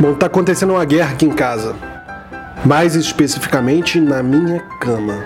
Bom, tá acontecendo uma guerra aqui em casa. Mais especificamente na minha cama.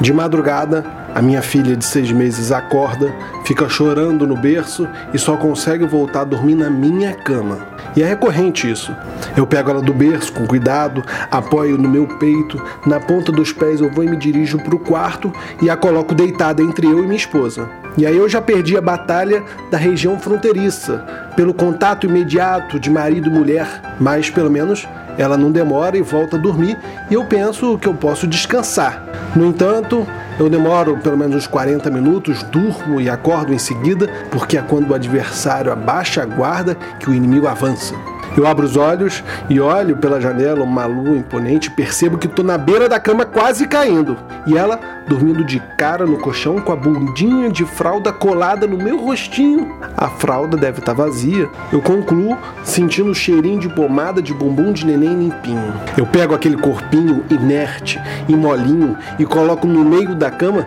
De madrugada, a minha filha de seis meses acorda, fica chorando no berço e só consegue voltar a dormir na minha cama. E é recorrente isso. Eu pego ela do berço com cuidado, apoio no meu peito, na ponta dos pés eu vou e me dirijo para o quarto e a coloco deitada entre eu e minha esposa. E aí eu já perdi a batalha da região fronteiriça, pelo contato imediato de marido e mulher, mas pelo menos ela não demora e volta a dormir e eu penso que eu posso descansar. No entanto, eu demoro pelo menos uns 40 minutos, durmo e acordo em seguida, porque é quando o adversário abaixa a guarda que o inimigo avança. Eu abro os olhos e olho pela janela uma lua imponente percebo que estou na beira da cama quase caindo. E ela dormindo de cara no colchão com a bundinha de fralda colada no meu rostinho. A fralda deve estar tá vazia. Eu concluo sentindo o cheirinho de pomada de bumbum de neném limpinho. Eu pego aquele corpinho inerte e molinho e coloco no meio da cama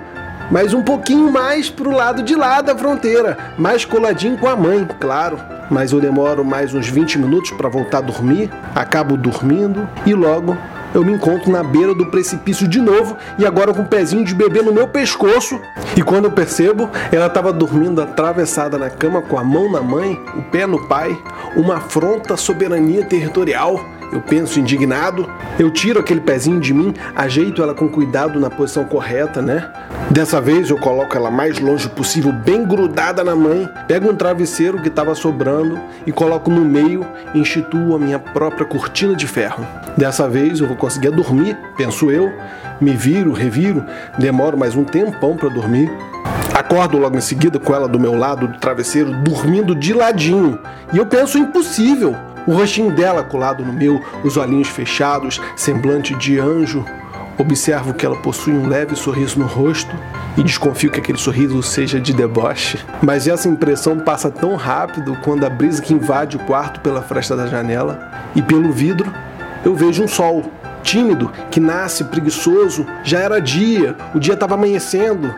mas um pouquinho mais pro lado de lá da fronteira, mais coladinho com a mãe, claro. Mas eu demoro mais uns 20 minutos para voltar a dormir, acabo dormindo e logo eu me encontro na beira do precipício de novo e agora com o um pezinho de bebê no meu pescoço. E quando eu percebo, ela estava dormindo atravessada na cama com a mão na mãe, o pé no pai, uma afronta à soberania territorial eu penso indignado, eu tiro aquele pezinho de mim, ajeito ela com cuidado na posição correta, né? Dessa vez eu coloco ela mais longe possível, bem grudada na mãe, pego um travesseiro que estava sobrando e coloco no meio e instituo a minha própria cortina de ferro. Dessa vez eu vou conseguir dormir, penso eu, me viro, reviro, demoro mais um tempão para dormir. Acordo logo em seguida com ela do meu lado do travesseiro, dormindo de ladinho. E eu penso impossível. O rostinho dela colado no meu, os olhinhos fechados, semblante de anjo. Observo que ela possui um leve sorriso no rosto e desconfio que aquele sorriso seja de deboche. Mas essa impressão passa tão rápido quando a brisa que invade o quarto pela fresta da janela e pelo vidro eu vejo um sol tímido que nasce preguiçoso. Já era dia, o dia estava amanhecendo.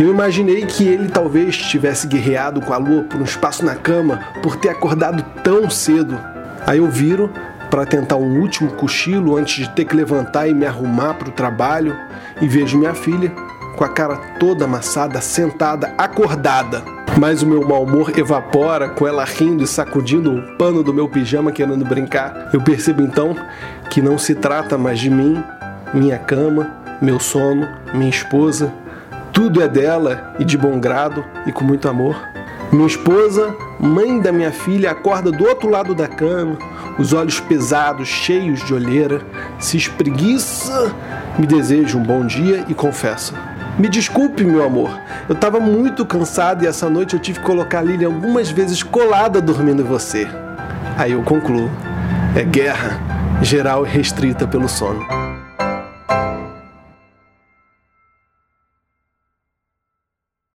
Eu imaginei que ele talvez tivesse guerreado com a lua por um espaço na cama por ter acordado tão cedo. Aí eu viro para tentar um último cochilo antes de ter que levantar e me arrumar para o trabalho e vejo minha filha com a cara toda amassada, sentada, acordada. Mas o meu mau humor evapora com ela rindo e sacudindo o pano do meu pijama querendo brincar. Eu percebo então que não se trata mais de mim, minha cama, meu sono, minha esposa. Tudo é dela e de bom grado e com muito amor. Minha esposa, mãe da minha filha, acorda do outro lado da cama, os olhos pesados, cheios de olheira, se espreguiça, me deseja um bom dia e confessa: Me desculpe, meu amor, eu estava muito cansado e essa noite eu tive que colocar a Lilian algumas vezes colada dormindo em você. Aí eu concluo: é guerra geral e restrita pelo sono.